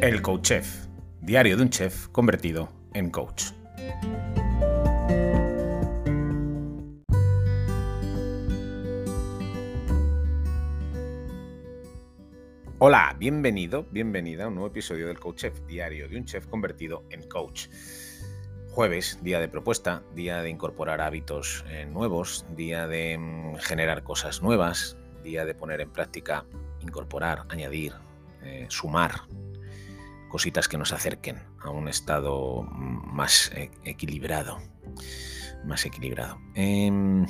El Coach Chef, diario de un chef convertido en coach. Hola, bienvenido, bienvenida a un nuevo episodio del Coach Chef, diario de un chef convertido en coach. Jueves, día de propuesta, día de incorporar hábitos eh, nuevos, día de mm, generar cosas nuevas, día de poner en práctica, incorporar, añadir, eh, sumar cositas que nos acerquen a un estado más e-, equilibrado. Más equilibrado. Em,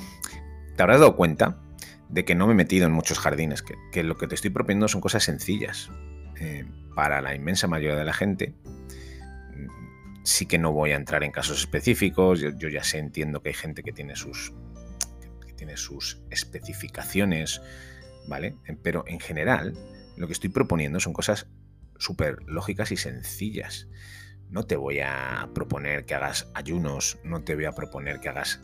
te habrás dado cuenta de que no me he metido en muchos jardines, que, lo que te estoy proponiendo son cosas sencillas. Eh, para la inmensa mayoría de la gente, sí que no voy a entrar en casos específicos. Yo, ya sé, entiendo que hay gente que tiene sus, que tiene sus especificaciones, ¿vale? Pero en general, lo que estoy proponiendo son cosas súper lógicas y sencillas. No te voy a proponer que hagas ayunos, no te voy a proponer que hagas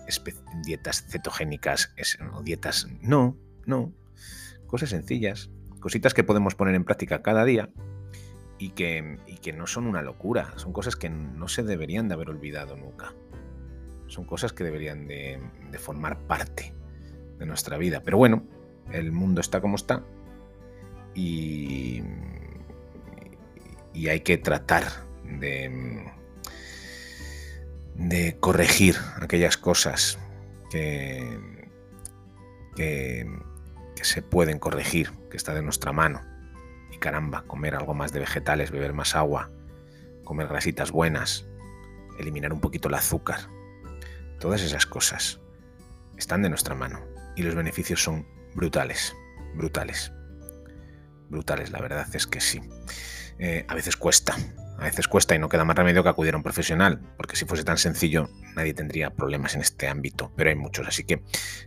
dietas cetogénicas o dietas... No, no. Cosas sencillas, cositas que podemos poner en práctica cada día y que, que no son una locura. Son cosas que no se deberían de haber olvidado nunca. Son cosas que deberían de, de formar parte de nuestra vida. Pero bueno, el mundo está como está y y hay que tratar de, corregir aquellas cosas que, que, se pueden corregir, que está de nuestra mano. Y caramba, comer algo más de vegetales, beber más agua, comer grasitas buenas, eliminar un poquito el azúcar. Todas esas cosas están de nuestra mano y los beneficios son brutales, brutales, brutales, la verdad es que sí. Eh, a veces cuesta. A veces cuesta y no queda más remedio que acudir a un profesional, porque si fuese tan sencillo nadie tendría problemas en este ámbito, pero hay muchos. Así que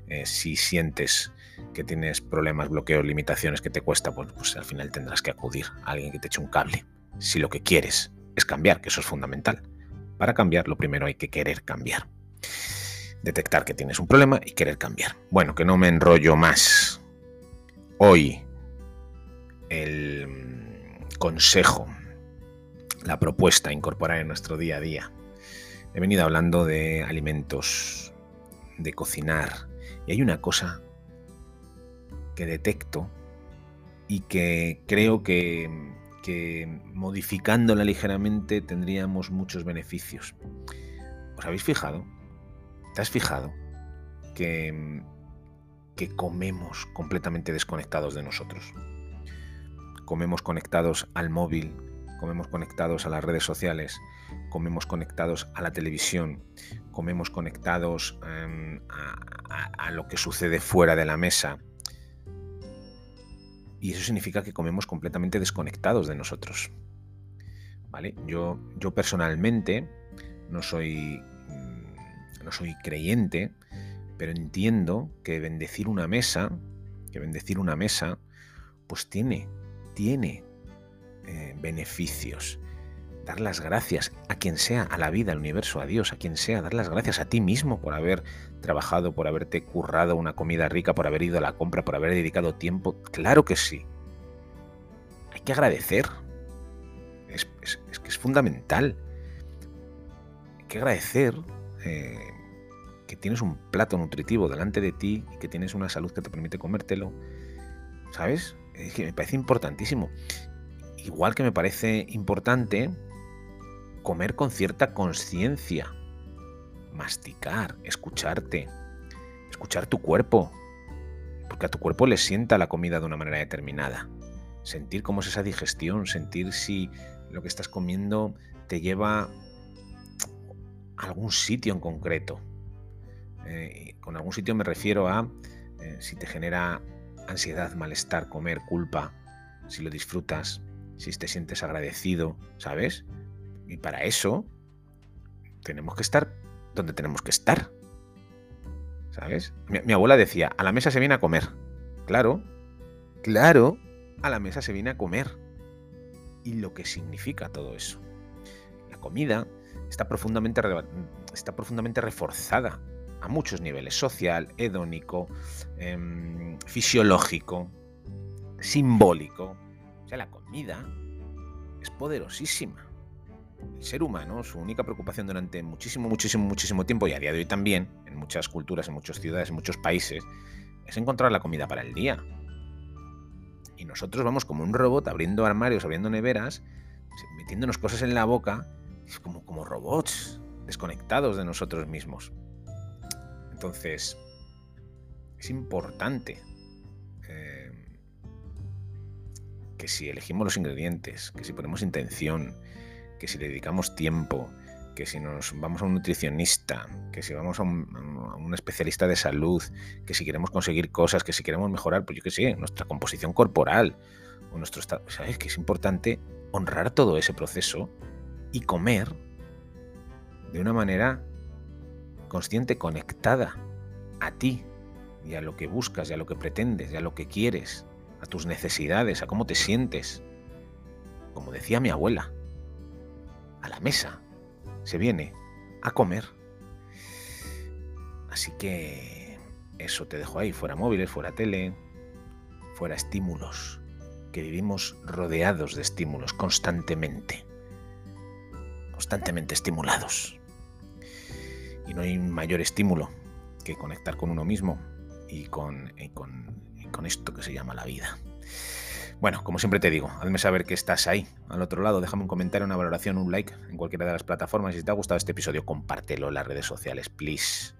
eh, si sientes que tienes problemas, bloqueos, limitaciones que te cuesta, pues, pues al final tendrás que acudir a alguien que te eche un cable. Si lo que quieres es cambiar, que eso es fundamental. Para cambiar, lo primero hay que querer cambiar. Detectar que tienes un problema y querer cambiar. Bueno, que no me enrollo más. Hoy el consejo, la propuesta a incorporar en nuestro día a día. He venido hablando de alimentos, de cocinar, y hay una cosa que detecto y que creo que, modificándola ligeramente tendríamos muchos beneficios. ¿Os habéis fijado? ¿Te has fijado que, que comemos completamente desconectados de nosotros? Comemos conectados al móvil, comemos conectados a las redes sociales, comemos conectados a la televisión, comemos conectados em, a, lo que sucede fuera de la mesa. Y eso significa que comemos completamente desconectados de nosotros. ¿Vale? Yo, yo personalmente no soy, mm, no soy creyente, pero entiendo que bendecir una mesa, que bendecir una mesa, pues tiene tiene eh, beneficios. Dar las gracias a quien sea, a la vida, al universo, a Dios, a quien sea. Dar las gracias a ti mismo por haber trabajado, por haberte currado una comida rica, por haber ido a la compra, por haber dedicado tiempo. Claro que sí. Hay que agradecer. Es, que es fundamental. Hay que agradecer eh, que tienes un plato nutritivo delante de ti y que tienes una salud que te permite comértelo. ¿Sabes? es que me parece importantísimo. Igual que me parece importante comer con cierta conciencia, masticar, escucharte, escuchar tu cuerpo, porque a tu cuerpo le sienta la comida de una manera determinada. Sentir cómo es esa digestión, sentir si lo que estás comiendo te lleva a algún sitio en concreto. Eh, con algún sitio me refiero a eh, si te genera ansiedad, malestar, comer, culpa, si lo disfrutas, si te sientes agradecido, ¿sabes? Y para eso tenemos que estar donde tenemos que estar. ¿Sabes? Mi, abuela decía, a la mesa se viene a comer. Claro, claro, a la mesa se viene a comer. Y lo que significa todo eso. La comida está profundamente, está profundamente reforzada a muchos niveles, social, hedónico, em, fisiológico, simbólico. O sea, la comida es poderosísima. El ser humano, su única preocupación durante muchísimo, muchísimo, muchísimo tiempo, y a día de hoy también, en muchas culturas, en muchas ciudades, en muchos países, es encontrar la comida para el día. Y nosotros vamos como un robot abriendo armarios, abriendo neveras, metiéndonos cosas en la boca, como, como robots, desconectados de nosotros mismos. Entonces, es importante eh, que si elegimos los ingredientes, que si ponemos intención, que si le dedicamos tiempo, que si nos vamos a un nutricionista, que si vamos a un, especialista de salud, que si queremos conseguir cosas, que si queremos mejorar, pues yo qué sé, nuestra composición corporal o nuestro estado, ¿sabes? Que es importante honrar todo ese proceso y comer de una manera consciente, conectada a ti y a lo que buscas y a lo que pretendes y a lo que quieres, a tus necesidades, a cómo te sientes. Como decía mi abuela, a la mesa se viene a comer. Así que eso te dejo ahí, fuera móviles, fuera tele, fuera estímulos, que vivimos rodeados de estímulos constantemente, constantemente estimulados. Y no hay mayor estímulo que conectar con uno mismo y con, con, esto que se llama la vida. Bueno, como siempre te digo, hazme saber que estás ahí, al otro lado, déjame un comentario, una valoración, un like en cualquiera de las plataformas. Si te ha gustado este episodio, compártelo en las redes sociales, please.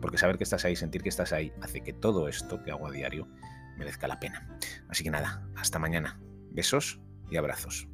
Porque saber que estás ahí, sentir que estás ahí, hace que todo esto que hago a diario merezca la pena. Así que nada, hasta mañana. Besos y abrazos.